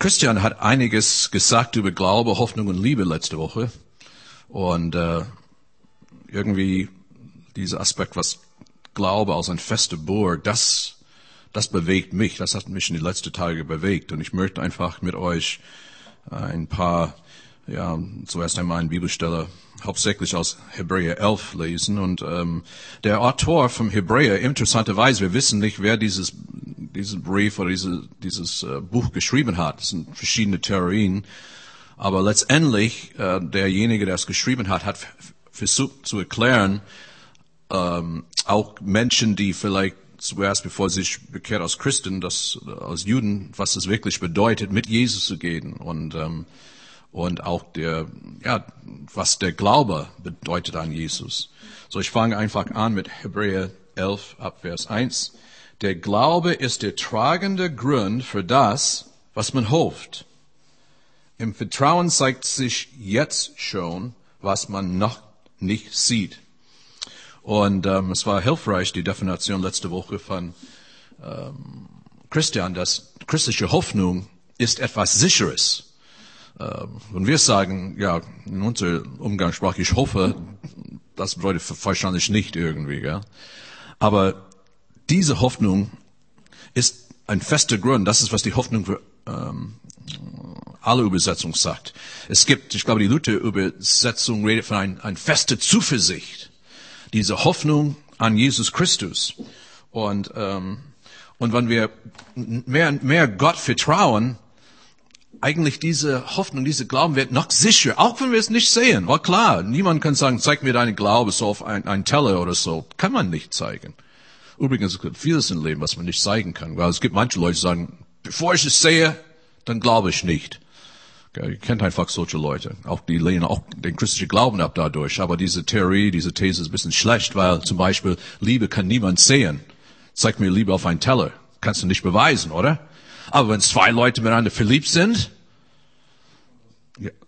Christian hat einiges gesagt über Glaube, Hoffnung und Liebe letzte Woche. Und äh, irgendwie dieser Aspekt, was Glaube als ein feste Burg, das, das bewegt mich. Das hat mich in die letzten Tage bewegt. Und ich möchte einfach mit euch äh, ein paar, ja, zuerst einmal eine Bibelstelle hauptsächlich aus Hebräer 11 lesen. Und ähm, der Autor vom Hebräer, interessanterweise, wir wissen nicht, wer dieses, diesen Brief oder diese, dieses äh, Buch geschrieben hat. Es sind verschiedene Theorien. Aber letztendlich, äh, derjenige, der es geschrieben hat, hat versucht zu erklären, ähm, auch Menschen, die vielleicht zuerst, bevor sie sich bekehrt als Christen, das, als Juden, was es wirklich bedeutet, mit Jesus zu gehen und, ähm, und auch der, ja, was der Glaube bedeutet an Jesus. So, ich fange einfach an mit Hebräer 11 ab Vers 1. Der Glaube ist der tragende Grund für das, was man hofft. Im Vertrauen zeigt sich jetzt schon, was man noch nicht sieht. Und ähm, es war hilfreich, die Definition letzte Woche von ähm, Christian, dass christliche Hoffnung ist etwas Sicheres. Ähm, und wir sagen, ja, in unserer Umgangssprache, ich hoffe, das bedeutet wahrscheinlich nicht irgendwie. Gell? Aber diese Hoffnung ist ein fester Grund. Das ist, was die Hoffnung für ähm, alle Übersetzungen sagt. Es gibt, ich glaube, die Luther-Übersetzung redet von ein, ein feste Zuversicht diese Hoffnung an Jesus Christus. Und, ähm, und wenn wir mehr und mehr Gott vertrauen, eigentlich diese Hoffnung, diese Glauben wird noch sicher, auch wenn wir es nicht sehen. War klar, niemand kann sagen, zeig mir deinen Glaube so auf ein, ein Teller oder so. Kann man nicht zeigen. Übrigens, es gibt vieles im Leben, was man nicht zeigen kann. Weil es gibt manche Leute, die sagen, bevor ich es sehe, dann glaube ich nicht. Ihr kennt einfach solche Leute. Auch die lehnen auch den christlichen Glauben ab dadurch. Aber diese Theorie, diese These ist ein bisschen schlecht, weil zum Beispiel Liebe kann niemand sehen. Zeig mir Liebe auf einen Teller. Kannst du nicht beweisen, oder? Aber wenn zwei Leute miteinander verliebt sind,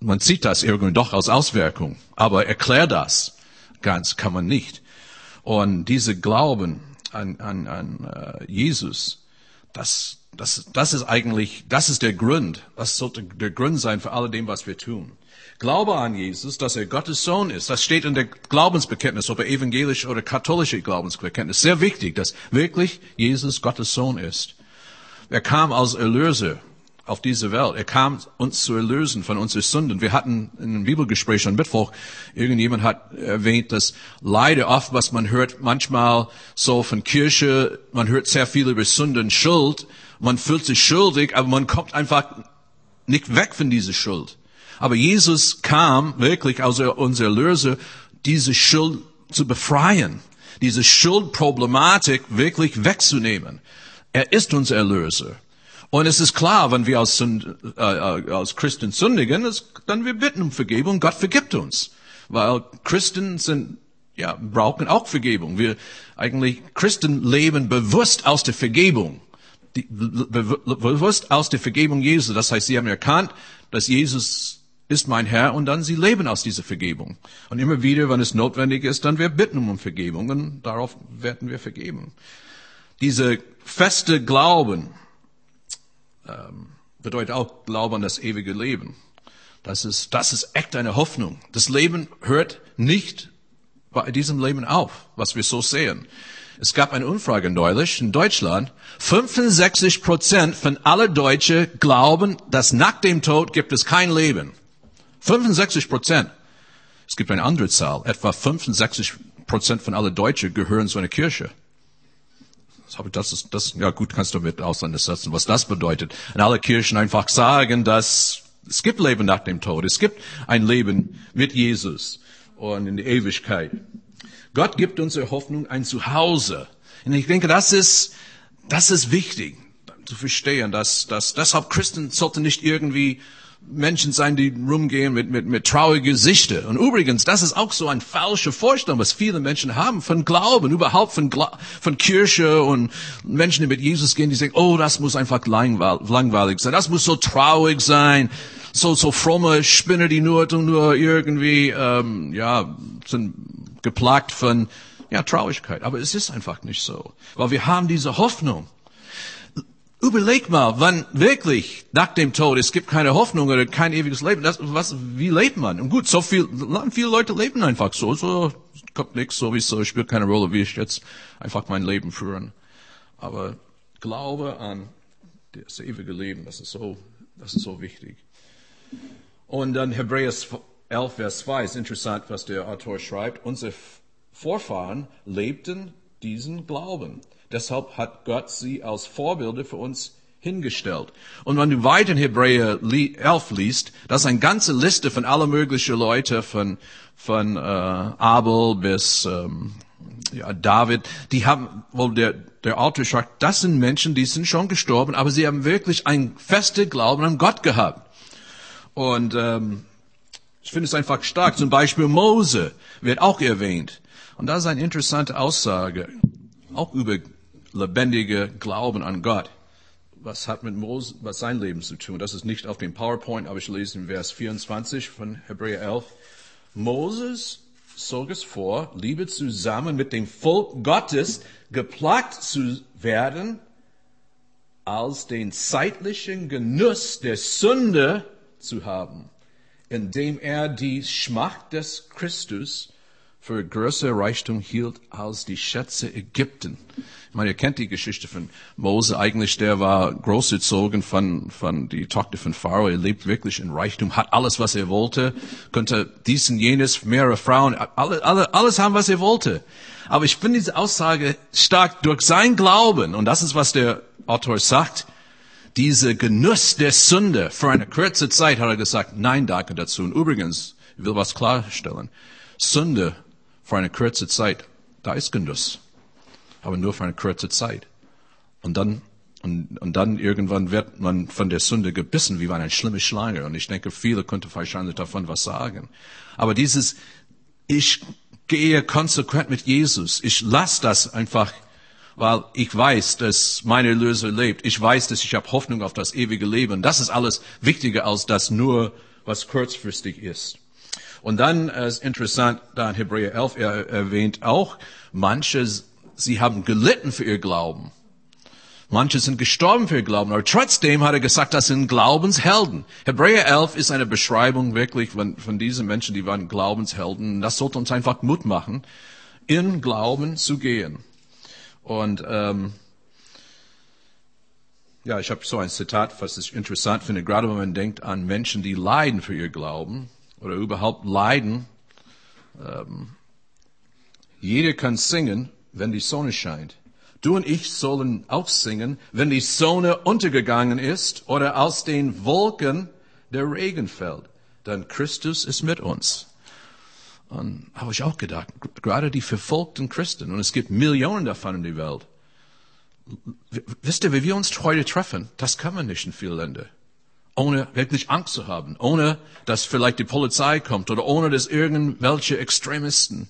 man sieht das irgendwie doch als Auswirkung. Aber erklär das ganz kann man nicht. Und diese Glauben an, an, an uh, Jesus, das, das, das ist eigentlich, das ist der Grund. Das sollte der Grund sein für all dem, was wir tun. Glaube an Jesus, dass er Gottes Sohn ist. Das steht in der Glaubensbekenntnis, ob er evangelisch oder katholische Glaubensbekenntnis. Sehr wichtig, dass wirklich Jesus Gottes Sohn ist. Er kam als Erlöser auf diese Welt. Er kam uns zu erlösen von unseren Sünden. Wir hatten in einem Bibelgespräch am Mittwoch, irgendjemand hat erwähnt, dass leider oft, was man hört, manchmal so von Kirche, man hört sehr viel über Sünden, Schuld, man fühlt sich schuldig, aber man kommt einfach nicht weg von dieser Schuld. Aber Jesus kam wirklich als unser Erlöser, diese Schuld zu befreien, diese Schuldproblematik wirklich wegzunehmen. Er ist unser Erlöser. Und es ist klar, wenn wir als, Sünd, äh, äh, als Christen sündigen, es, dann wir bitten um Vergebung, Gott vergibt uns. Weil Christen sind, ja, brauchen auch Vergebung. Wir eigentlich, Christen leben bewusst aus der Vergebung. Die, bewusst aus der Vergebung Jesu. Das heißt, sie haben erkannt, dass Jesus ist mein Herr und dann sie leben aus dieser Vergebung. Und immer wieder, wenn es notwendig ist, dann wir bitten um Vergebung und darauf werden wir vergeben. Diese feste Glauben, bedeutet auch Glaube an das ewige Leben. Das ist, das ist echt eine Hoffnung. Das Leben hört nicht bei diesem Leben auf, was wir so sehen. Es gab eine Umfrage neulich in Deutschland. 65 Prozent von alle Deutsche glauben, dass nach dem Tod gibt es kein Leben. 65 Prozent. Es gibt eine andere Zahl. Etwa 65 Prozent von alle Deutsche gehören zu einer Kirche. Das ist, das, ja gut, kannst du mit auseinandersetzen, was das bedeutet. Und alle Kirchen einfach sagen, dass es gibt Leben nach dem Tod. Es gibt ein Leben mit Jesus und in der Ewigkeit. Gott gibt unsere Hoffnung ein Zuhause. Und ich denke, das ist, das ist wichtig zu verstehen, dass, dass deshalb Christen sollten nicht irgendwie Menschen sein, die rumgehen mit, mit, mit traurigen Gesichter. Und übrigens, das ist auch so eine falsche Vorstellung, was viele Menschen haben von Glauben, überhaupt von, von Kirche und Menschen, die mit Jesus gehen, die sagen, oh, das muss einfach langweilig sein, das muss so traurig sein, so, so fromme Spinner, die nur, nur irgendwie, ähm, ja, sind geplagt von, ja, Traurigkeit. Aber es ist einfach nicht so. Weil wir haben diese Hoffnung. Überleg mal, wann wirklich nach dem Tod es gibt keine Hoffnung oder kein ewiges Leben. Das, was, wie lebt man? Und gut, so viel, viele Leute leben einfach so, so kommt nichts sowieso, spielt keine Rolle, wie ich jetzt einfach mein Leben führen. Aber Glaube an das ewige Leben, das ist so, das ist so wichtig. Und dann Hebräer 11, Vers 2 ist interessant, was der Autor schreibt. Unsere Vorfahren lebten diesen Glauben. Deshalb hat Gott sie als Vorbilder für uns hingestellt. Und wenn du weiter in Hebräer 11 liest, das ist eine ganze Liste von aller möglichen Leute, von, von äh, Abel bis ähm, ja, David, die haben, wohl der, der Autor sagt, das sind Menschen, die sind schon gestorben, aber sie haben wirklich ein feste Glauben an Gott gehabt. Und ähm, ich finde es einfach stark. Zum Beispiel Mose wird auch erwähnt. Und das ist eine interessante Aussage, auch über lebendige Glauben an Gott. Was hat mit Mose, was sein Leben zu tun? Das ist nicht auf dem PowerPoint, aber ich lese in Vers 24 von Hebräer 11. Moses zog es vor, Liebe zusammen mit dem Volk Gottes geplagt zu werden, als den zeitlichen Genuss der Sünde zu haben, indem er die Schmacht des Christus für größer Reichtum hielt als die Schätze Ägypten. Ich meine, ihr kennt die Geschichte von Mose. Eigentlich, der war großgezogen von, von die Tochter von Pharao. Er lebt wirklich in Reichtum, hat alles, was er wollte, konnte dies und jenes, mehrere Frauen, alle, alle, alles haben, was er wollte. Aber ich finde diese Aussage stark durch sein Glauben. Und das ist, was der Autor sagt. Diese Genuss der Sünde für eine kurze Zeit hat er gesagt, nein, danke dazu. Und übrigens, ich will was klarstellen. Sünde für eine kurze Zeit, da ist Genuss. Aber nur für eine kurze Zeit. Und dann, und, und dann irgendwann wird man von der Sünde gebissen, wie bei einer schlimmen Schlange. Und ich denke, viele könnten wahrscheinlich davon was sagen. Aber dieses, ich gehe konsequent mit Jesus. Ich lasse das einfach, weil ich weiß, dass meine Löser lebt. Ich weiß, dass ich habe Hoffnung auf das ewige Leben. Das ist alles wichtiger als das nur, was kurzfristig ist. Und dann äh, ist interessant, da in Hebräer 11 er erwähnt auch, manche, sie haben gelitten für ihr Glauben. Manche sind gestorben für ihr Glauben, aber trotzdem hat er gesagt, das sind Glaubenshelden. Hebräer 11 ist eine Beschreibung wirklich von, von diesen Menschen, die waren Glaubenshelden. Das sollte uns einfach Mut machen, in Glauben zu gehen. Und ähm, ja, ich habe so ein Zitat, was ich interessant finde, gerade wenn man denkt an Menschen, die leiden für ihr Glauben oder überhaupt leiden. Ähm, jeder kann singen, wenn die Sonne scheint. Du und ich sollen auch singen, wenn die Sonne untergegangen ist oder aus den Wolken der Regen fällt. Denn Christus ist mit uns. Und habe ich auch gedacht, gerade die verfolgten Christen, und es gibt Millionen davon in der Welt. Wisst ihr, wie wir uns heute treffen, das kann man nicht in vielen Ländern ohne wirklich Angst zu haben, ohne dass vielleicht die Polizei kommt oder ohne dass irgendwelche Extremisten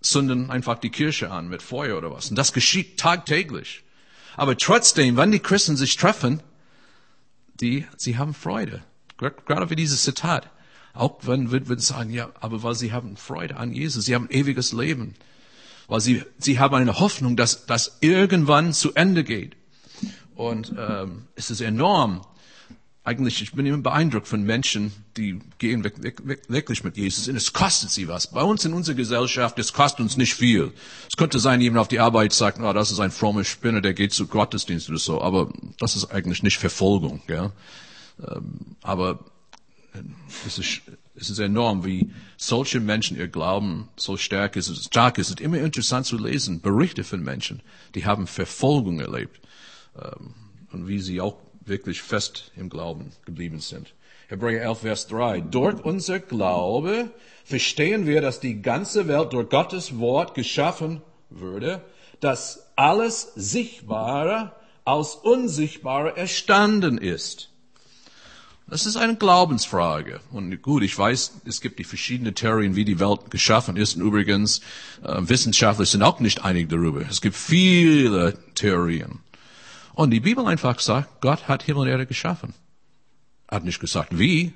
zünden einfach die Kirche an mit Feuer oder was. Und das geschieht tagtäglich. Aber trotzdem, wenn die Christen sich treffen, die, sie haben Freude. Gerade wie dieses Zitat. Auch wenn wir, sagen, ja, aber weil sie haben Freude an Jesus, sie haben ewiges Leben. Weil sie, sie haben eine Hoffnung, dass das irgendwann zu Ende geht. Und ähm, es ist enorm, eigentlich, ich bin immer beeindruckt von Menschen, die gehen wirklich mit Jesus und es kostet sie was. Bei uns in unserer Gesellschaft, es kostet uns nicht viel. Es könnte sein, jemand auf die Arbeit sagt, oh, das ist ein frommer Spinner, der geht zu Gottesdienst oder so, aber das ist eigentlich nicht Verfolgung. Gell? Ähm, aber es ist, es ist enorm, wie solche Menschen ihr Glauben so stark ist. Stark ist. Es ist immer interessant zu lesen, Berichte von Menschen, die haben Verfolgung erlebt ähm, und wie sie auch wirklich fest im Glauben geblieben sind. Hebräer 11, Vers 3. Durch unser Glaube verstehen wir, dass die ganze Welt durch Gottes Wort geschaffen würde, dass alles Sichtbare aus Unsichtbare erstanden ist. Das ist eine Glaubensfrage. Und gut, ich weiß, es gibt die verschiedenen Theorien, wie die Welt geschaffen ist. Und übrigens, äh, Wissenschaftler sind auch nicht einig darüber. Es gibt viele Theorien. Und die Bibel einfach sagt, Gott hat Himmel und Erde geschaffen. Hat nicht gesagt, wie.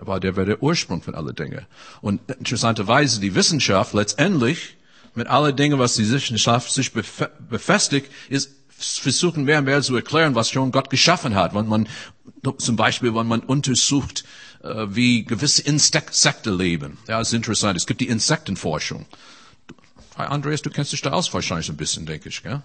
Aber der war der Ursprung von allen Dingen. Und interessanterweise die Wissenschaft letztendlich mit allen Dingen, was die Wissenschaft sich befestigt, ist versuchen mehr und mehr zu erklären, was schon Gott geschaffen hat. Wenn man, zum Beispiel, wenn man untersucht, äh, wie gewisse Insekten leben. Ja, ist interessant. Es gibt die Insektenforschung. Andreas, du kennst dich da aus wahrscheinlich ein bisschen, denke ich, gell?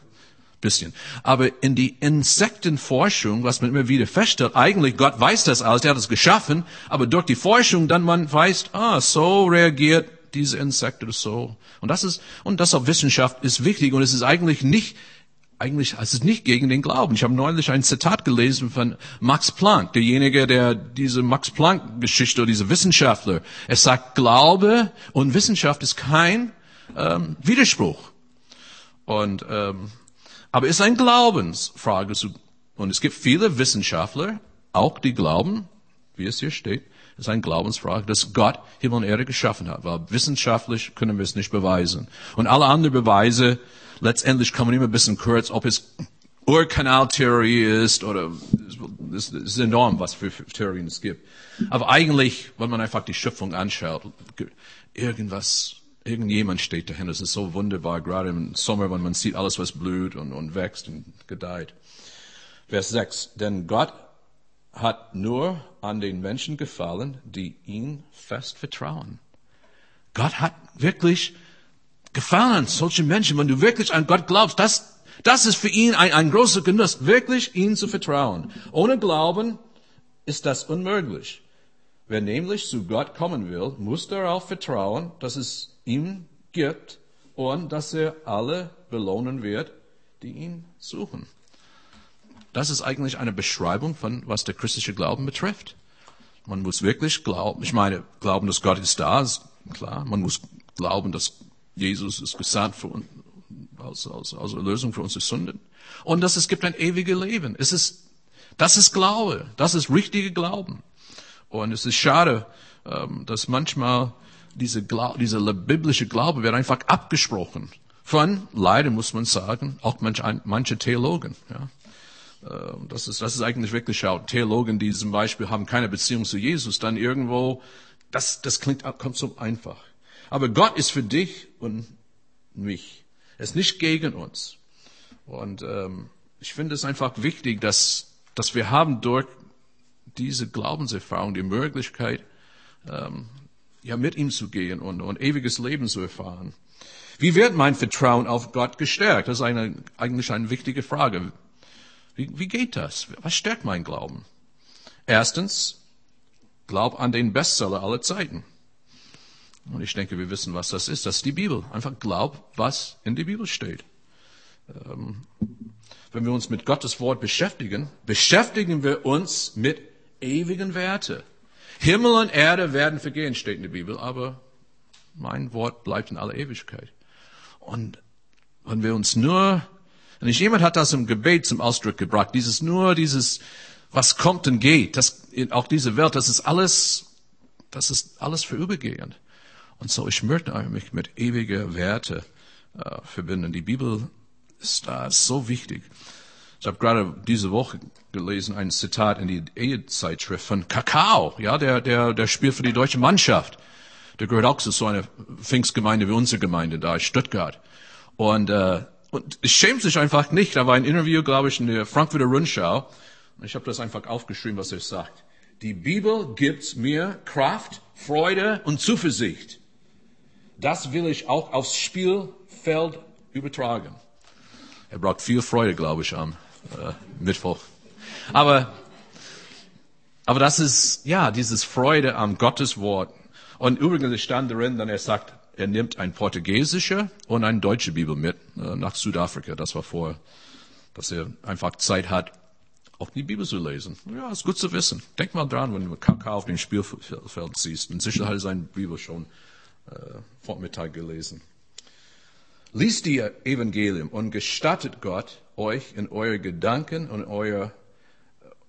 Bisschen. Aber in die Insektenforschung, was man immer wieder feststellt, eigentlich Gott weiß das alles, er hat es geschaffen, aber durch die Forschung dann man weiß, ah, so reagiert diese Insekte so. Und das ist, und das auf Wissenschaft ist wichtig und es ist eigentlich nicht eigentlich, es ist nicht gegen den Glauben. Ich habe neulich ein Zitat gelesen von Max Planck, derjenige, der diese Max Planck-Geschichte diese Wissenschaftler. Er sagt, Glaube und Wissenschaft ist kein ähm, Widerspruch. Und ähm, aber es ist eine Glaubensfrage. Und es gibt viele Wissenschaftler, auch die glauben, wie es hier steht, es ist eine Glaubensfrage, dass Gott Himmel und Erde geschaffen hat. Weil wissenschaftlich können wir es nicht beweisen. Und alle anderen Beweise letztendlich kommen immer ein bisschen kurz, ob es Urkanaltheorie ist oder es ist enorm, was für Theorien es gibt. Aber eigentlich, wenn man einfach die Schöpfung anschaut, irgendwas, irgendjemand steht dahinter. Es ist so wunderbar, gerade im Sommer, wenn man sieht alles, was blüht und, und wächst und gedeiht. Vers 6. Denn Gott hat nur an den Menschen gefallen, die ihn fest vertrauen. Gott hat wirklich gefallen, solche Menschen, wenn du wirklich an Gott glaubst, das, das ist für ihn ein, ein großer Genuss, wirklich ihm zu vertrauen. Ohne Glauben ist das unmöglich. Wer nämlich zu Gott kommen will, muss darauf vertrauen, dass es ihm gibt und dass er alle belohnen wird, die ihn suchen. Das ist eigentlich eine Beschreibung von, was der christliche Glauben betrifft. Man muss wirklich glauben, ich meine, glauben, dass Gott ist da, ist klar. Man muss glauben, dass Jesus ist gesandt für uns, als, als, als Erlösung für unsere Sünden. Und dass es gibt ein ewiges Leben. Es ist, das ist Glaube. Das ist richtige Glauben. Und es ist schade, ähm, dass manchmal diese, diese biblische Glaube wird einfach abgesprochen. Von, leider muss man sagen, auch manche, manche Theologen. Ja. Ähm, das ist, das ist eigentlich wirklich schade. Theologen, die zum Beispiel haben keine Beziehung zu Jesus, dann irgendwo, das, das klingt, kommt so einfach. Aber Gott ist für dich und mich. Er ist nicht gegen uns. Und ähm, ich finde es einfach wichtig, dass, dass wir haben durch diese Glaubenserfahrung die Möglichkeit, ähm, ja, mit ihm zu gehen und, und ewiges Leben zu erfahren. Wie wird mein Vertrauen auf Gott gestärkt? Das ist eine, eigentlich eine wichtige Frage. Wie, wie geht das? Was stärkt mein Glauben? Erstens, glaub an den Bestseller aller Zeiten. Und ich denke, wir wissen, was das ist. Das ist die Bibel. Einfach glaub, was in der Bibel steht. Ähm, wenn wir uns mit Gottes Wort beschäftigen, beschäftigen wir uns mit ewigen Werte. Himmel und Erde werden vergehen, steht in der Bibel, aber mein Wort bleibt in aller Ewigkeit. Und wenn wir uns nur, nicht jemand hat das im Gebet zum Ausdruck gebracht, dieses nur, dieses, was kommt und geht, das, auch diese Welt, das ist alles, das ist alles vorübergehend. Und so, ich möchte mich mit ewiger Werte äh, verbinden. Die Bibel ist da so wichtig. Ich habe gerade diese Woche gelesen ein Zitat in die Ehezeitschrift von Kakao, ja, der, der, der spielt für die deutsche Mannschaft. Der gehört auch zu so einer Pfingstgemeinde wie unsere Gemeinde da in Stuttgart. Und, äh, und es schämt sich einfach nicht. Da war ein Interview, glaube ich, in der Frankfurter Rundschau. Und ich habe das einfach aufgeschrieben, was er sagt. Die Bibel gibt mir Kraft, Freude und Zuversicht das will ich auch aufs Spielfeld übertragen. Er braucht viel Freude, glaube ich, am äh, Mittwoch. Aber, aber das ist, ja, dieses Freude am Gottes Wort. Und übrigens stand darin, dann er sagt, er nimmt ein portugiesische und eine deutsche Bibel mit äh, nach Südafrika. Das war vor, dass er einfach Zeit hat, auch die Bibel zu lesen. Ja, ist gut zu wissen. Denk mal dran, wenn du Kakao auf dem Spielfeld siehst. In Sicherheit ist eine Bibel schon äh, Vormittag gelesen. Lies die Evangelium und gestattet Gott, euch in eure Gedanken und eure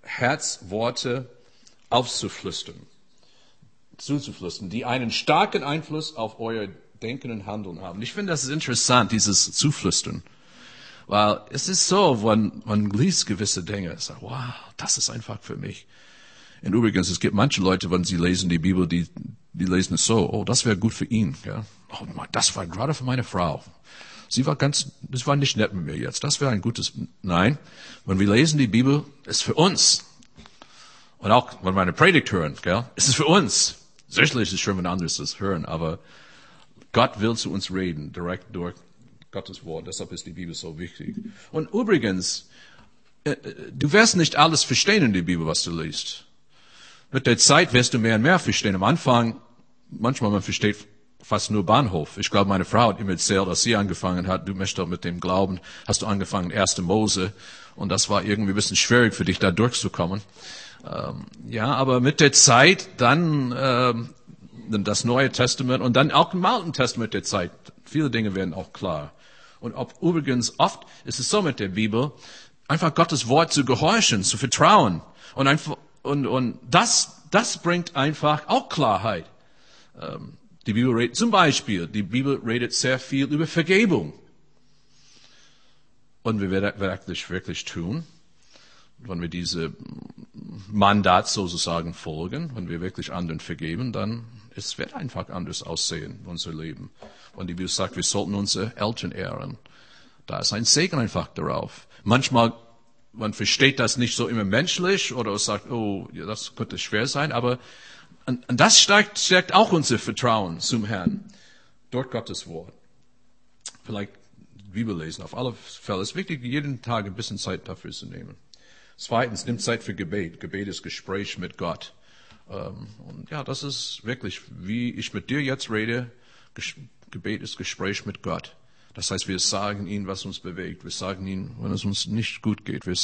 Herzworte aufzuflüstern, zuzuflüstern, die einen starken Einfluss auf euer Denken und Handeln haben. Ich finde, das ist interessant, dieses Zuflüstern. Weil es ist so, wenn man liest gewisse Dinge, sagt, wow, das ist einfach für mich. Und übrigens, es gibt manche Leute, wenn sie lesen die Bibel, die, die lesen es so, oh, das wäre gut für ihn. Ja? Oh, das war gerade für meine Frau. Sie war ganz, das war nicht nett mit mir jetzt. Das wäre ein gutes, nein. Wenn wir lesen die Bibel, ist für uns. Und auch, wenn wir eine Predigt hören, gell, ist es für uns. Sicherlich ist es schön, wenn andere das hören, aber Gott will zu uns reden, direkt durch Gottes Wort. Deshalb ist die Bibel so wichtig. Und übrigens, äh, du wirst nicht alles verstehen in der Bibel, was du liest. Mit der Zeit wirst du mehr und mehr verstehen. Am Anfang, manchmal man versteht fast nur Bahnhof. Ich glaube, meine Frau hat immer erzählt, als sie angefangen hat, du möchtest mit dem Glauben, hast du angefangen, erste Mose. Und das war irgendwie ein bisschen schwierig für dich, da durchzukommen. Ähm, ja, aber mit der Zeit dann ähm, das Neue Testament und dann auch im Alten Testament der Zeit. Viele Dinge werden auch klar. Und ob, übrigens oft ist es so mit der Bibel, einfach Gottes Wort zu gehorchen, zu vertrauen. Und, einfach, und, und das, das bringt einfach auch Klarheit. Ähm, die Bibel redet, zum Beispiel, die Bibel redet sehr viel über Vergebung. Und wir werden wirklich, wirklich tun, wenn wir diese Mandat sozusagen folgen, wenn wir wirklich anderen vergeben, dann es wird einfach anders aussehen, unser Leben. Und die Bibel sagt, wir sollten unsere Eltern ehren. Da ist ein Segen einfach darauf. Manchmal, man versteht das nicht so immer menschlich oder sagt, oh, das könnte schwer sein, aber und, das stärkt, stärkt auch unser Vertrauen zum Herrn durch Gottes Wort. Vielleicht Bibel lesen. Auf alle Fälle ist wichtig, jeden Tag ein bisschen Zeit dafür zu nehmen. Zweitens, nimm Zeit für Gebet. Gebet ist Gespräch mit Gott. Ähm, und ja, das ist wirklich, wie ich mit dir jetzt rede, Gebet ist Gespräch mit Gott. Das heißt, wir sagen ihm, was uns bewegt. Wir sagen ihm, wenn es uns nicht gut geht. Wir,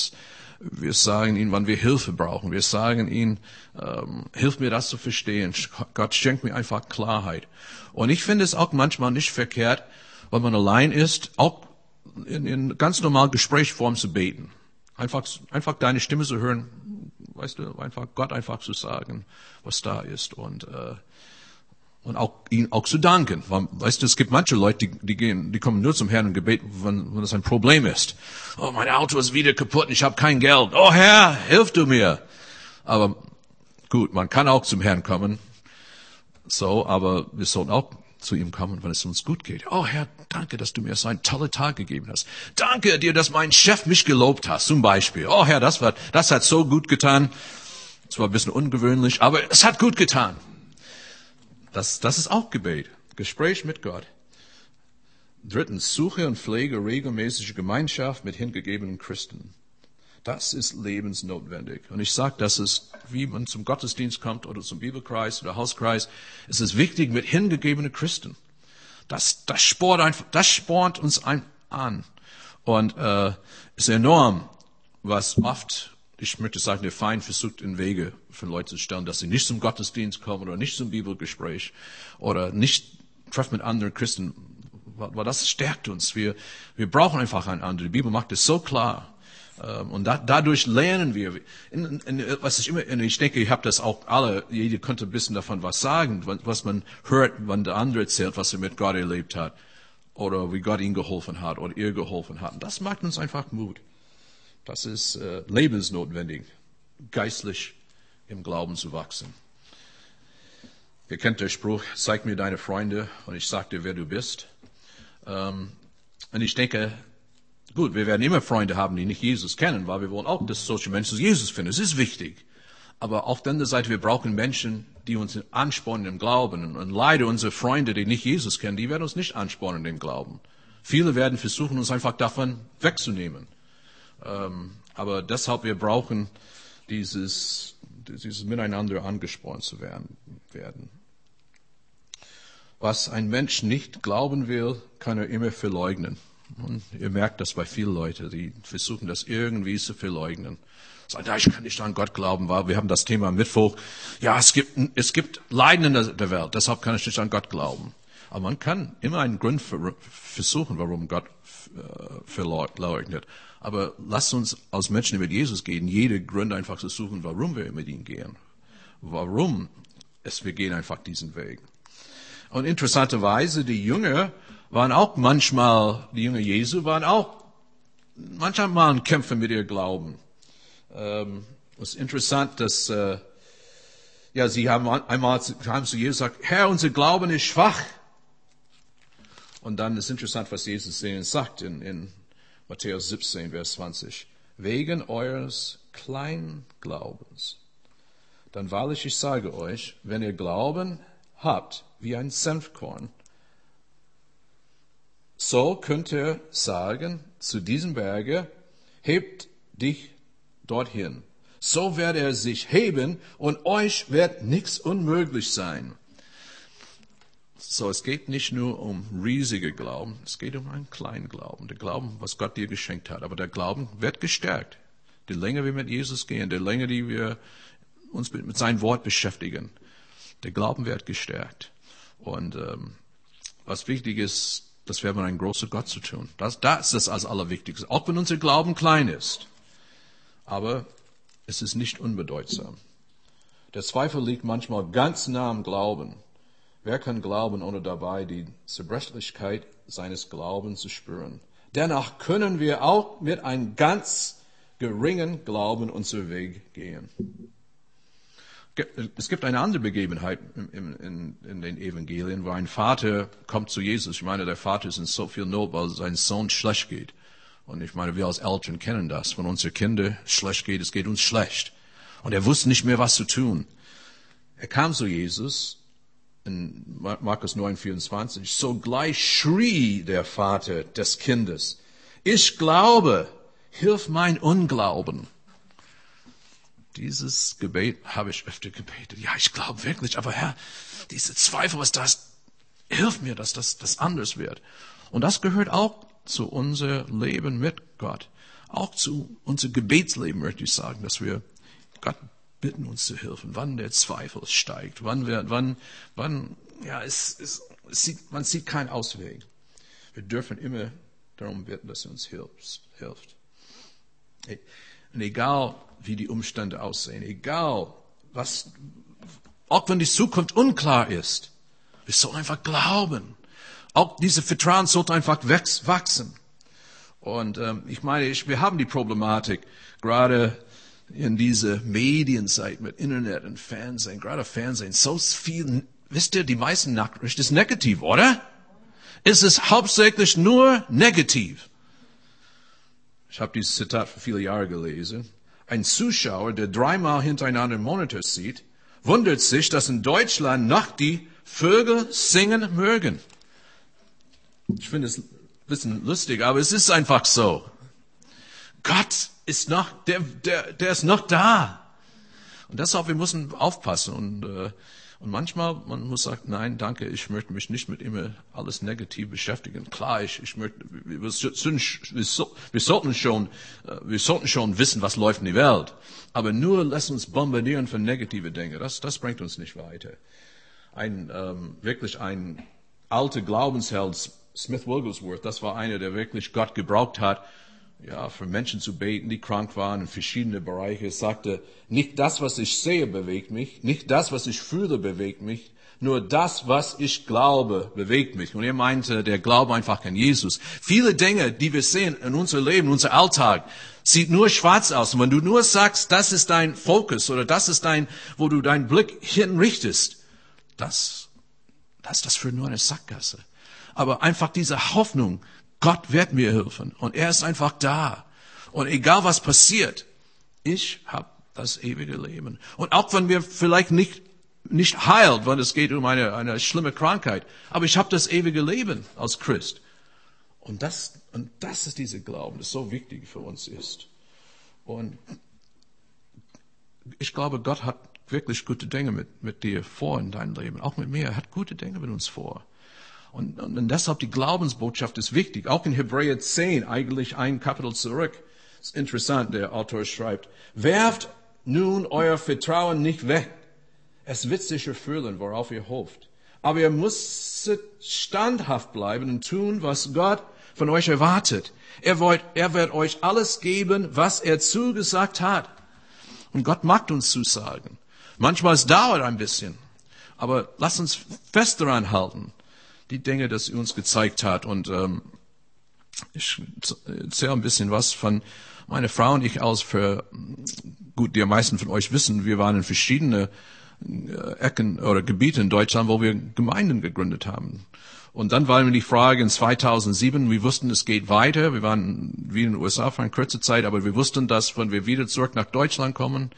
wir sagen ihm, wann wir Hilfe brauchen. Wir sagen ihm, ähm, hilf mir das zu verstehen. Gott schenkt mir einfach Klarheit. Und ich finde es auch manchmal nicht verkehrt, wenn man allein ist, auch in, in ganz normal Gesprächsform zu beten. Einfach, einfach deine Stimme zu hören, weißt du, einfach Gott einfach zu sagen, was da ist und äh, und auch ihn auch zu danken. Weil, weißt du, es gibt manche Leute, die, die gehen, die kommen nur zum Herrn und gebeten, wenn, wenn es ein Problem ist. Oh, mein Auto ist wieder kaputt und ich habe kein Geld. Oh Herr, hilf du mir. Aber gut, man kann auch zum Herrn kommen. So, aber wir sollten auch zu ihm kommen, wenn es uns gut geht. Oh Herr, danke, dass du mir so einen tollen Tag gegeben hast. Danke dir, dass mein Chef mich gelobt hat, zum Beispiel. Oh Herr, das, war, das hat so gut getan. Es war ein bisschen ungewöhnlich, aber es hat gut getan. Das, das ist auch Gebet. Gespräch mit Gott. Drittens, suche und pflege regelmäßige Gemeinschaft mit hingegebenen Christen. Das ist lebensnotwendig. Und ich sage, das ist, wie man zum Gottesdienst kommt oder zum Bibelkreis oder Hauskreis, es ist wichtig mit hingegebenen Christen. Das, das, sport, einfach, das spornt uns ein, an. Und äh, ist enorm, was oft ich möchte sagen, der Feind versucht in Wege für Leute zu stellen, dass sie nicht zum Gottesdienst kommen oder nicht zum Bibelgespräch oder nicht treffen mit anderen Christen, weil das stärkt uns. Wir, wir brauchen einfach einander. Die Bibel macht es so klar. Ähm, und da, dadurch lernen wir. In, in, was ich immer, ich denke, ihr habt das auch alle, jeder könnte ein bisschen davon was sagen, was man hört, wenn der andere erzählt, was er mit Gott erlebt hat. Oder wie Gott ihm geholfen hat oder ihr geholfen hat. Das macht uns einfach Mut. Das ist äh, lebensnotwendig, geistlich im Glauben zu wachsen. Ihr kennt den Spruch, zeig mir deine Freunde und ich sag dir, wer du bist. Ähm, und ich denke, gut, wir werden immer Freunde haben, die nicht Jesus kennen, weil wir wollen auch, dass solche Menschen Jesus finden. Es ist wichtig. Aber auf der anderen Seite, wir brauchen Menschen, die uns anspornen im Glauben. Und leider unsere Freunde, die nicht Jesus kennen, die werden uns nicht anspornen im Glauben. Viele werden versuchen, uns einfach davon wegzunehmen. Ähm, aber deshalb, wir brauchen dieses, dieses Miteinander angespornt zu werden. Was ein Mensch nicht glauben will, kann er immer verleugnen. Und ihr merkt das bei vielen Leuten, die versuchen das irgendwie zu verleugnen. Sagen, ich kann nicht an Gott glauben, weil wir haben das Thema Mittwoch. Ja, es gibt, es gibt Leiden in der Welt, deshalb kann ich nicht an Gott glauben. Aber man kann immer einen Grund versuchen, warum Gott äh, verleugnet. Aber lasst uns als Menschen mit Jesus gehen, jede Grund einfach zu suchen, warum wir mit ihm gehen. Warum es, wir gehen einfach diesen Weg. Und interessanterweise, die Jünger waren auch manchmal, die Jünger Jesu waren auch manchmal ein Kämpfer mit ihr Glauben. Ähm, es ist interessant, dass, äh, ja, sie haben einmal haben zu Jesus gesagt, Herr, unser Glauben ist schwach. Und dann ist interessant, was Jesus ihnen sagt in, in Matthäus 17, Vers 20. Wegen eures Kleinglaubens. Dann wahrlich, ich sage euch, wenn ihr Glauben habt wie ein Senfkorn, so könnt ihr sagen zu diesem Berge, hebt dich dorthin. So wird er sich heben und euch wird nichts unmöglich sein. So, es geht nicht nur um riesige Glauben, es geht um einen kleinen Glauben, der Glauben, was Gott dir geschenkt hat. Aber der Glauben wird gestärkt. Je länger wir mit Jesus gehen, je länger die wir uns mit, mit seinem Wort beschäftigen, der Glauben wird gestärkt. Und ähm, was wichtig ist, das wäre mit einem großen Gott zu tun. Das, das ist das Allerwichtigste. Auch wenn unser Glauben klein ist. Aber es ist nicht unbedeutsam. Der Zweifel liegt manchmal ganz nah am Glauben. Wer kann glauben, ohne dabei die Zerbrechlichkeit seines Glaubens zu spüren? Dennoch können wir auch mit einem ganz geringen Glauben unser Weg gehen. Es gibt eine andere Begebenheit in, in, in, den Evangelien, wo ein Vater kommt zu Jesus. Ich meine, der Vater ist in so viel Not, weil sein Sohn schlecht geht. Und ich meine, wir als Eltern kennen das. Wenn unsere Kinder schlecht geht, es geht uns schlecht. Und er wusste nicht mehr, was zu tun. Er kam zu Jesus in Markus 9, 24. Sogleich schrie der Vater des Kindes, ich glaube, hilf mein Unglauben. Dieses Gebet habe ich öfter gebetet. Ja, ich glaube wirklich, aber Herr, diese Zweifel, was das, hilf mir, dass das, das anders wird. Und das gehört auch zu unser Leben mit Gott. Auch zu unser Gebetsleben, möchte ich sagen, dass wir Gott bitten, uns zu helfen, wann der Zweifel steigt, wann wir, wann, wann, ja, es, es, es sieht, man sieht keinen Ausweg. Wir dürfen immer darum bitten, dass er uns hilft. hilft. Und egal, wie die Umstände aussehen, egal, was, auch wenn die Zukunft unklar ist, wir sollen einfach glauben. Auch diese Vertrauen sollte einfach wachsen. Und ähm, ich meine, wir haben die Problematik, gerade in dieser Medienzeit mit Internet und Fernsehen, gerade Fernsehen, so viel, wisst ihr, die meisten Nachrichten ist negativ, oder? Es ist hauptsächlich nur negativ. Ich habe dieses Zitat für viele Jahre gelesen. Ein Zuschauer, der dreimal hintereinander Monitor sieht, wundert sich, dass in Deutschland noch die Vögel singen mögen. Ich finde es ein bisschen lustig, aber es ist einfach so. Gott ist noch, der, der, der ist noch da. Und deshalb, wir müssen aufpassen und, äh, und manchmal, man muss sagen, nein, danke, ich möchte mich nicht mit immer alles negativ beschäftigen. Klar, ich, ich möchte, wir, wir, wir sollten schon, äh, wir sollten schon wissen, was läuft in der Welt. Aber nur lass uns bombardieren für negative Dinge. Das, das bringt uns nicht weiter. Ein, ähm, wirklich ein alter Glaubensheld, Smith Wigglesworth, das war einer, der wirklich Gott gebraucht hat, ja, für Menschen zu beten, die krank waren in verschiedene Bereiche. Er sagte, nicht das, was ich sehe, bewegt mich, nicht das, was ich fühle, bewegt mich, nur das, was ich glaube, bewegt mich. Und er meinte, der Glaube einfach an Jesus. Viele Dinge, die wir sehen in unserem Leben, in unserem Alltag, sieht nur schwarz aus. Und wenn du nur sagst, das ist dein Fokus oder das ist dein, wo du deinen Blick hinrichtest, das, das, das führt nur eine Sackgasse. Aber einfach diese Hoffnung, Gott wird mir helfen und er ist einfach da. Und egal was passiert, ich habe das ewige Leben. Und auch wenn mir vielleicht nicht nicht heilt, wenn es geht um eine, eine schlimme Krankheit, aber ich habe das ewige Leben als Christ. Und das, und das ist dieser Glauben, das so wichtig für uns ist. Und ich glaube, Gott hat wirklich gute Dinge mit, mit dir vor in deinem Leben, auch mit mir. Er hat gute Dinge mit uns vor. Und, und, und deshalb die Glaubensbotschaft ist wichtig. Auch in Hebräer 10, eigentlich ein Kapitel zurück. Ist interessant, der Autor schreibt, werft nun euer Vertrauen nicht weg. Es wird sich erfüllen, worauf ihr hofft. Aber ihr müsst standhaft bleiben und tun, was Gott von euch erwartet. Er wird, er wird euch alles geben, was er zugesagt hat. Und Gott mag uns zusagen. Manchmal es dauert ein bisschen. Aber lasst uns fest daran halten die Dinge, das uns gezeigt hat. Und ähm, ich erzähle ein bisschen was von meiner Frau und ich aus für, gut, die meisten von euch wissen, wir waren in verschiedene äh, Ecken oder Gebiete in Deutschland, wo wir Gemeinden gegründet haben. Und dann war mir die Frage in 2007, wir wussten, es geht weiter. Wir waren wie in den USA für eine kurze Zeit, aber wir wussten, dass wenn wir wieder zurück nach Deutschland kommen,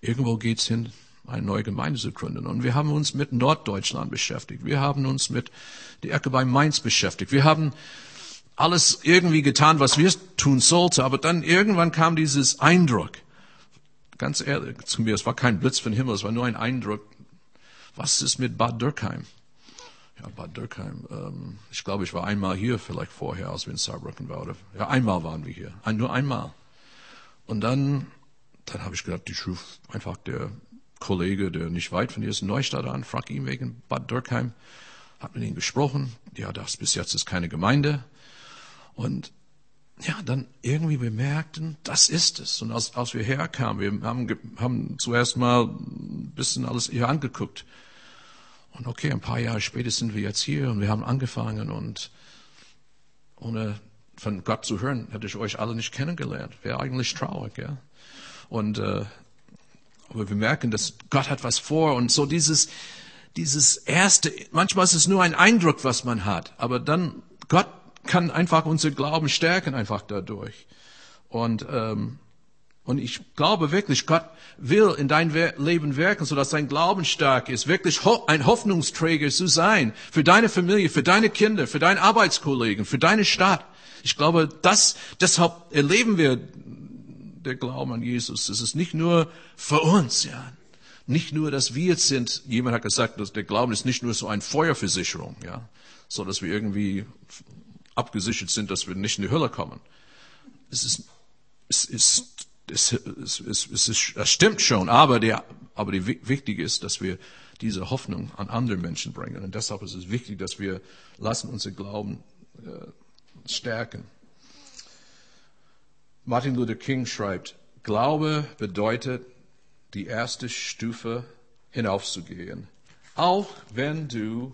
irgendwo geht's hin, eine neue Gemeinde zu gründen. Und wir haben uns mit Norddeutschland beschäftigt. Wir haben uns mit der Ecke bei Mainz beschäftigt. Wir haben alles irgendwie getan, was wir tun sollten. Aber dann irgendwann kam dieses Eindruck. Ganz ehrlich zu mir, es war kein Blitz von Himmel, es war nur ein Eindruck. Was ist mit Bad Dürkheim? ja, Bad Dürkheim. Ähm, ich glaube, ich war einmal hier, vielleicht vorher, als wir in Saarbrücken waren. Ja, einmal waren wir hier. Ein, nur einmal. Und dann, dann habe ich gedacht, ich rufe einfach der Kollege, der nicht weit von hier ist, Neustadt an, frag ihn wegen Bad Dürkheim. Hab mit ihm gesprochen. Ja, das bis jetzt ist keine Gemeinde. Und ja, dann irgendwie bemerkten, das ist es. Und als, als wir herkamen, wir haben, haben zuerst mal ein bisschen alles hier angeguckt. Und okay, ein paar Jahre später sind wir jetzt hier und wir haben angefangen und ohne von Gott zu hören, hätte ich euch alle nicht kennengelernt. Wäre eigentlich traurig, ja. Und äh, aber wir merken, dass Gott hat was vor und so dieses dieses erste. Manchmal ist es nur ein Eindruck, was man hat, aber dann Gott kann einfach unser Glauben stärken einfach dadurch. Und ähm, und ich glaube wirklich, Gott will in dein Leben wirken, sodass dein Glauben stark ist, wirklich ein Hoffnungsträger zu sein für deine Familie, für deine Kinder, für deine Arbeitskollegen, für deine Stadt. Ich glaube, das, deshalb erleben wir der Glauben an Jesus. Es ist nicht nur für uns, ja. Nicht nur, dass wir jetzt sind. Jemand hat gesagt, dass der Glauben ist nicht nur so eine Feuerversicherung, ja. So, dass wir irgendwie abgesichert sind, dass wir nicht in die Hölle kommen. Es ist, es ist es, es, es, es, es stimmt schon, aber, der, aber die, wichtig ist, dass wir diese Hoffnung an andere Menschen bringen. Und deshalb ist es wichtig, dass wir lassen unser Glauben äh, stärken. Martin Luther King schreibt, Glaube bedeutet, die erste Stufe hinaufzugehen, auch wenn du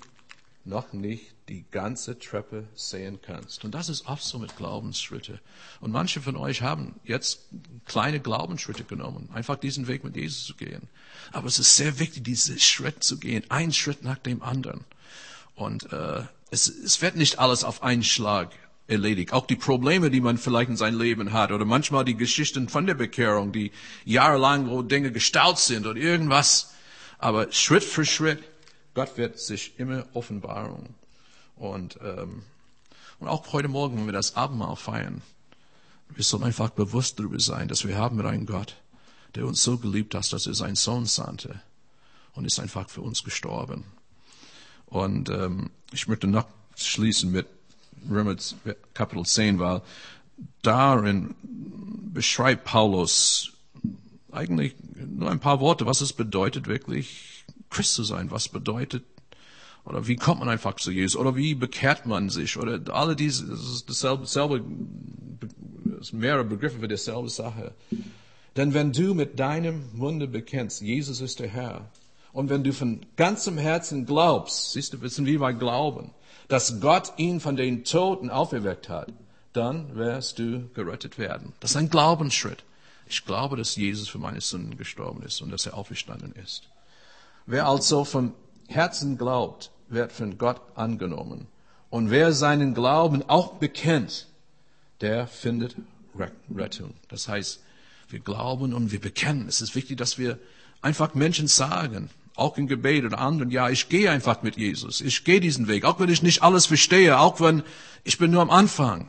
noch nicht die ganze Treppe sehen kannst. Und das ist oft so mit Glaubensschritte. Und manche von euch haben jetzt kleine Glaubensschritte genommen, einfach diesen Weg mit Jesus zu gehen. Aber es ist sehr wichtig, diesen Schritt zu gehen, ein Schritt nach dem anderen. Und äh, es, es wird nicht alles auf einen Schlag erledigt. Auch die Probleme, die man vielleicht in seinem Leben hat, oder manchmal die Geschichten von der Bekehrung, die jahrelang, wo Dinge gestaut sind oder irgendwas. Aber Schritt für Schritt, Gott wird sich immer Offenbarung und, ähm, und auch heute Morgen, wenn wir das Abendmahl feiern, wir sollen einfach bewusst darüber sein, dass wir haben mit einem Gott, der uns so geliebt hat, dass er seinen Sohn sandte und ist einfach für uns gestorben. Und ähm, ich möchte noch schließen mit Römer Kapitel 10, weil darin beschreibt Paulus eigentlich nur ein paar Worte, was es bedeutet, wirklich Christ zu sein, was bedeutet oder wie kommt man einfach zu Jesus? Oder wie bekehrt man sich? Oder alle diese, das ist dasselbe, dasselbe das mehrere Begriffe für dieselbe Sache. Denn wenn du mit deinem Munde bekennst, Jesus ist der Herr, und wenn du von ganzem Herzen glaubst, siehst du, wir sind wie bei Glauben, dass Gott ihn von den Toten auferweckt hat, dann wirst du gerettet werden. Das ist ein Glaubensschritt. Ich glaube, dass Jesus für meine Sünden gestorben ist und dass er auferstanden ist. Wer also vom Herzen glaubt, wird von Gott angenommen. Und wer seinen Glauben auch bekennt, der findet Rettung. Das heißt, wir glauben und wir bekennen. Es ist wichtig, dass wir einfach Menschen sagen, auch im Gebet oder anderen, ja, ich gehe einfach mit Jesus. Ich gehe diesen Weg, auch wenn ich nicht alles verstehe, auch wenn ich bin nur am Anfang.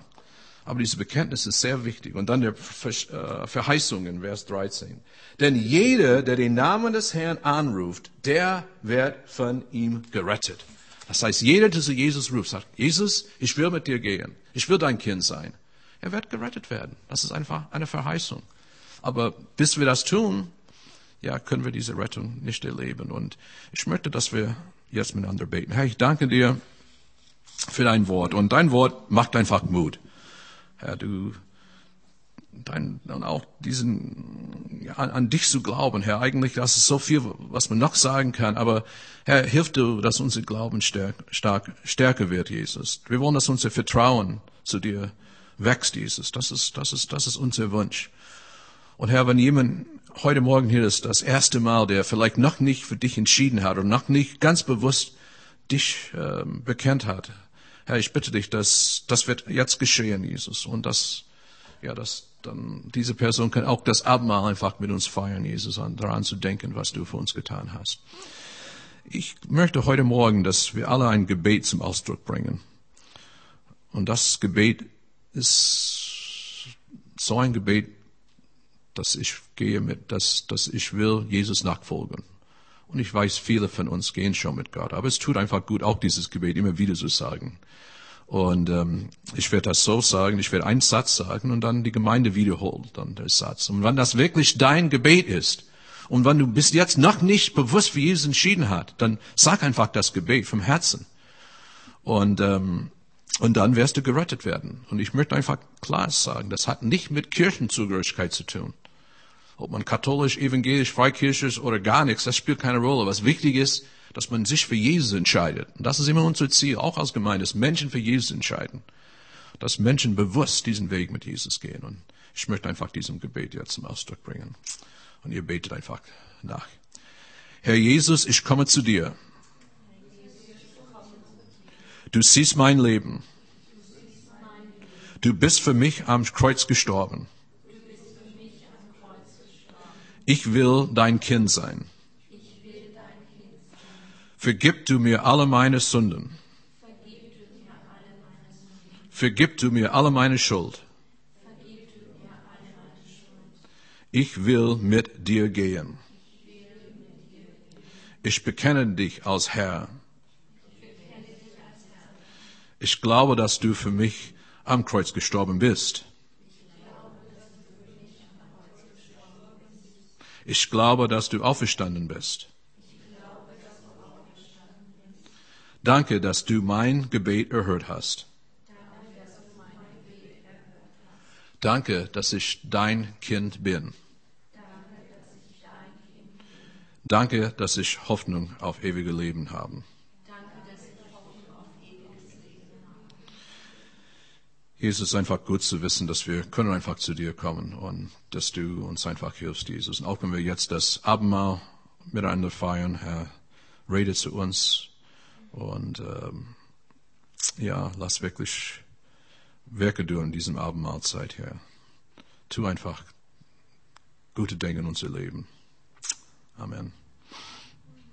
Aber diese Bekenntnis ist sehr wichtig. Und dann der äh, Verheißung in Vers 13. Denn jeder, der den Namen des Herrn anruft, der wird von ihm gerettet. Das heißt, jeder, der zu Jesus ruft, sagt, Jesus, ich will mit dir gehen. Ich will dein Kind sein. Er wird gerettet werden. Das ist einfach eine Verheißung. Aber bis wir das tun, ja, können wir diese Rettung nicht erleben. Und ich möchte, dass wir jetzt miteinander beten. Herr, ich danke dir für dein Wort. Und dein Wort macht einfach Mut. Herr, du, dein, und auch diesen, ja, an, an dich zu glauben, Herr, eigentlich, das ist so viel, was man noch sagen kann, aber Herr, hilf du, dass unser Glauben stärk, stark, stärker wird, Jesus. Wir wollen, dass unser Vertrauen zu dir wächst, Jesus. Das ist, das ist, das ist unser Wunsch. Und Herr, wenn jemand heute Morgen hier ist, das erste Mal, der vielleicht noch nicht für dich entschieden hat und noch nicht ganz bewusst dich äh, bekennt hat, Herr, ich bitte dich, dass das wird jetzt geschehen, Jesus. Und dass, ja, dass dann diese Person kann auch das Abendmahl einfach mit uns feiern, Jesus, und daran zu denken, was du für uns getan hast. Ich möchte heute Morgen, dass wir alle ein Gebet zum Ausdruck bringen. Und das Gebet ist so ein Gebet, dass ich gehe mit, dass, dass ich will Jesus nachfolgen. Und ich weiß, viele von uns gehen schon mit Gott. Aber es tut einfach gut, auch dieses Gebet immer wieder zu sagen. Und ähm, ich werde das so sagen, ich werde einen Satz sagen und dann die Gemeinde wiederholt dann der Satz. Und wenn das wirklich dein Gebet ist und wenn du bis jetzt noch nicht bewusst, wie Jesus entschieden hat, dann sag einfach das Gebet vom Herzen. Und, ähm, und dann wirst du gerettet werden. Und ich möchte einfach klar sagen, das hat nicht mit Kirchenzugehörigkeit zu tun. Ob man katholisch, evangelisch, freikirchlich oder gar nichts, das spielt keine Rolle. Was wichtig ist, dass man sich für Jesus entscheidet. Und das ist immer unser Ziel, auch als Gemeinde, dass Menschen für Jesus entscheiden. Dass Menschen bewusst diesen Weg mit Jesus gehen. Und ich möchte einfach diesem Gebet jetzt zum Ausdruck bringen. Und ihr betet einfach nach. Herr Jesus, ich komme zu dir. Du siehst mein Leben. Du bist für mich am Kreuz gestorben. Ich will dein Kind sein. Vergib du mir alle meine Sünden. Vergib du mir alle meine Schuld. Ich will mit dir gehen. Ich bekenne dich als Herr. Ich glaube, dass du für mich am Kreuz gestorben bist. Ich glaube, dass du auferstanden bist. Danke, dass du mein Gebet erhört hast. Danke, dass ich dein Kind bin. Danke, dass ich Hoffnung auf ewige Leben habe. Jesus, einfach gut zu wissen, dass wir können einfach zu dir kommen und dass du uns einfach hilfst, Jesus. Und auch wenn wir jetzt das Abendmahl miteinander feiern, Herr, rede zu uns und ähm, ja, lass wirklich Werke du in diesem Abendmahlzeit, Herr. Tu einfach gute Dinge in unser Leben. Amen.